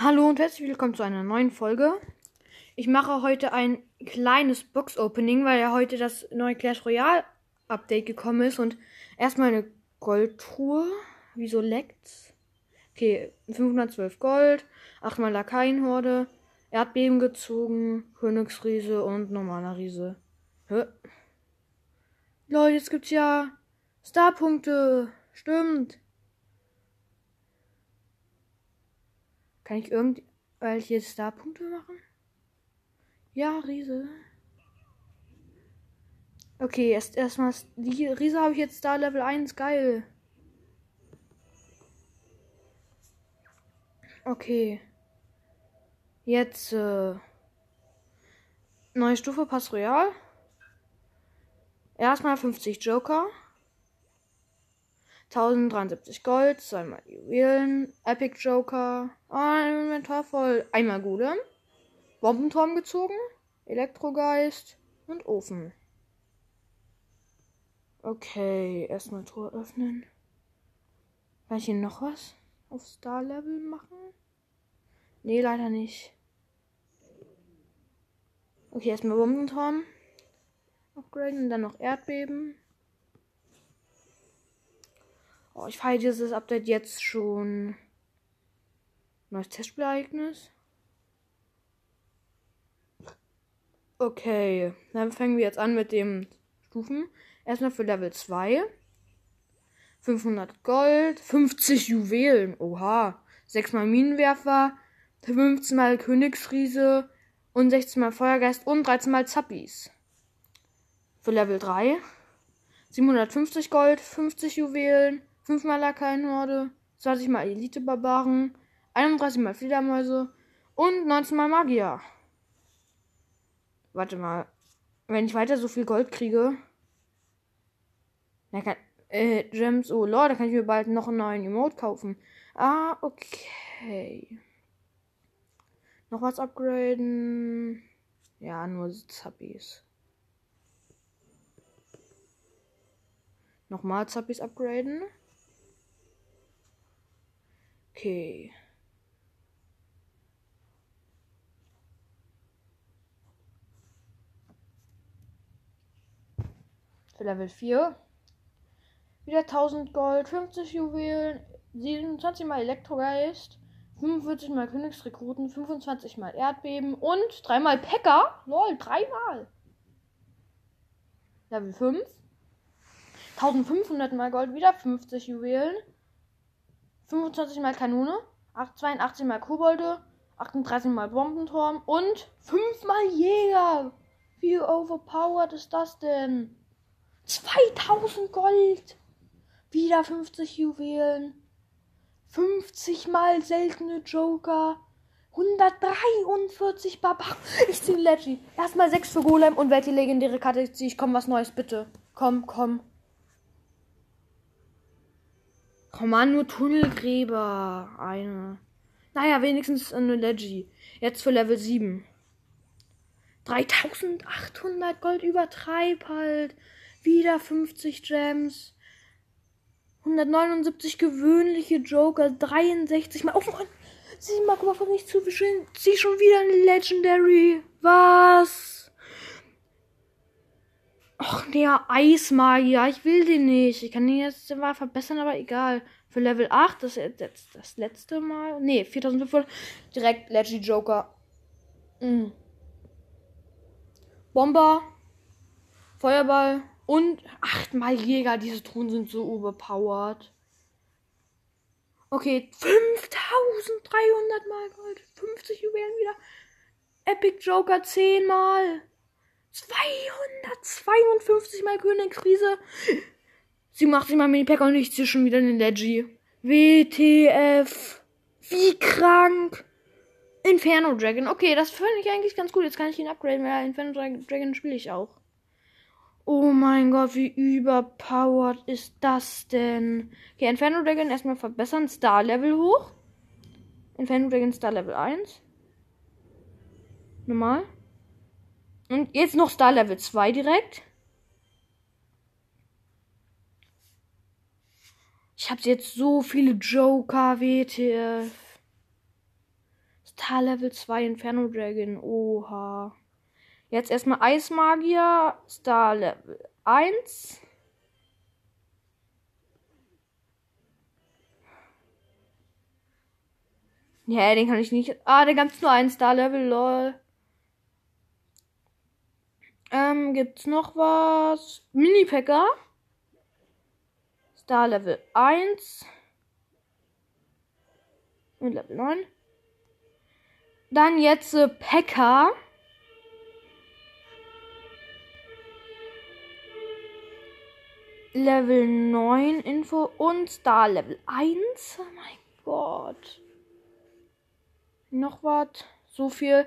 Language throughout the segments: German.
Hallo und herzlich willkommen zu einer neuen Folge. Ich mache heute ein kleines Box-Opening, weil ja heute das neue Clash Royale Update gekommen ist und erstmal eine Goldtruhe. Wieso leckt's? Okay, 512 Gold, 8 mal Lakaienhorde, Erdbeben gezogen, Königsriese und normaler Riese. Hä? Leute, jetzt gibt's ja Starpunkte. Stimmt. Kann ich irgendwelche Starpunkte machen? Ja, Riese. Okay, erst erstmal die Riese habe ich jetzt Star Level 1, geil. Okay. Jetzt äh, neue Stufe Pass Royal. Erstmal 50 Joker. 1073 Gold, zweimal Juwelen, Epic Joker, ein Inventar voll, einmal Golem, Bombenturm gezogen, Elektrogeist und Ofen. Okay, erstmal Tor öffnen. Kann ich hier noch was auf Star Level machen? Nee, leider nicht. Okay, erstmal Bombenturm upgraden und dann noch Erdbeben. Oh, ich feiere dieses Update jetzt schon. Neues Testspielereignis. Okay, dann fangen wir jetzt an mit den Stufen. Erstmal für Level 2. 500 Gold, 50 Juwelen, oha. 6 mal Minenwerfer, 15 mal Königsriese und 16 mal Feuergeist und 13 mal Zappies. Für Level 3 750 Gold, 50 Juwelen, 5 mal Lakaienhorde, 20 mal Elite-Barbaren, 31 mal Fledermäuse und 19 mal Magier. Warte mal. Wenn ich weiter so viel Gold kriege. Dann kann, äh, Gems, oh lord, da kann ich mir bald noch einen neuen Emote kaufen. Ah, okay. Noch was upgraden? Ja, nur Zappies. Nochmal Zappies upgraden. Okay. Für Level 4. Wieder 1000 Gold, 50 Juwelen, 27 mal Elektrogeist, 45 mal Königsrekruten, 25 mal Erdbeben und 3 mal Pecker. Lol, dreimal. Level 5. 1500 mal Gold, wieder 50 Juwelen, 25 mal Kanone, 82 mal Kobolde, 38 mal Bombenturm und 5 mal Jäger. Wie overpowered ist das denn? 2000 Gold. Wieder 50 Juwelen. 50 mal seltene Joker. 143 Barbaren. Ich ziehe Leggy. Erstmal 6 für Golem und welche legendäre Karte ziehe ich? Komm, was Neues, bitte. Komm, komm. Komm an, nur Tunnelgräber. Eine. Naja, wenigstens eine Leggy. Jetzt für Level 7. 3800 Gold übertreib halt. Wieder 50 Gems. 179 gewöhnliche Joker. 63 mal. Oh Mann. Sieh mal, guck mal, von nicht zu. Zieh schon wieder eine Legendary. Was? Och, der Eismagier. Ich will den nicht. Ich kann den jetzt mal verbessern, aber egal. Für Level 8, das ist jetzt das letzte Mal. Nee, 4500. Direkt Leggy Joker. Mhm. Bomber. Feuerball. Und achtmal Jäger. Diese Truhen sind so overpowered. Okay, 5300 mal Gold. 50 Juwelen wieder. Epic Joker 10 mal. 252 mal Königskrise. 87 mal Mini-Pack und ich ziehe schon wieder eine Leggy. WTF. Wie krank. Inferno Dragon. Okay, das finde ich eigentlich ganz gut. Jetzt kann ich ihn upgraden, weil Inferno Dragon spiele ich auch. Oh mein Gott, wie überpowered ist das denn? Okay, Inferno Dragon erstmal verbessern. Star Level hoch. Inferno Dragon Star Level 1. Normal. Und jetzt noch Star Level 2 direkt. Ich habe jetzt so viele Joker, WTF. Star Level 2 Inferno Dragon. Oha. Jetzt erstmal Eismagier. Star Level 1. Ja, den kann ich nicht. Ah, der ganz nur ein Star Level, lol. Ähm, gibt's noch was? Mini-Packer. Star Level 1. Und Level 9. Dann jetzt äh, Pekka. Level 9 Info und Star Level 1. Oh mein Gott. Noch was. So viel.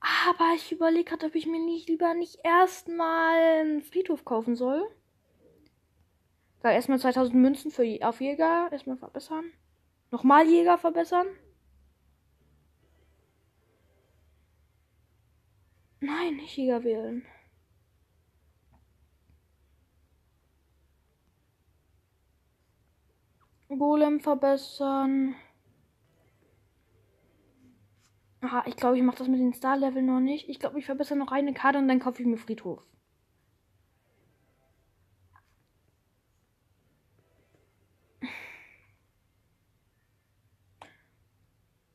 Aber ich überlege gerade, ob ich mir nicht lieber nicht erstmal einen Friedhof kaufen soll. Sag erstmal 2000 Münzen für auf Jäger. Erstmal verbessern. Nochmal Jäger verbessern. Nein, nicht Jäger wählen. Golem verbessern. Ah, ich glaube, ich mache das mit den Star-Level noch nicht. Ich glaube, ich verbessere noch eine Karte und dann kaufe ich mir Friedhof.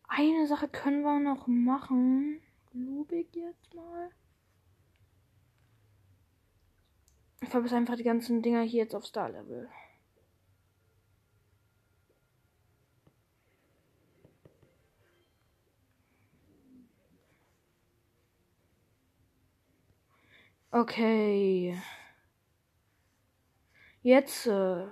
Eine Sache können wir noch machen. Lubig jetzt mal. Ich verbessere einfach die ganzen Dinger hier jetzt auf Star-Level. Okay. Jetzt äh,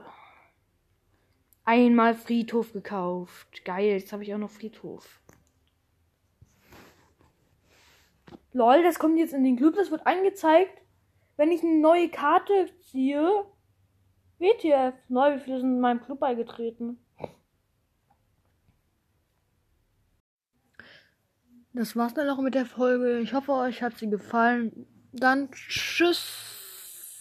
einmal Friedhof gekauft. Geil, jetzt habe ich auch noch Friedhof. Lol, das kommt jetzt in den Club. Das wird angezeigt, wenn ich eine neue Karte ziehe. WTF, neu, wie viele sind in meinem Club beigetreten? Das war's dann auch mit der Folge. Ich hoffe, euch hat sie gefallen. Dann tschüss.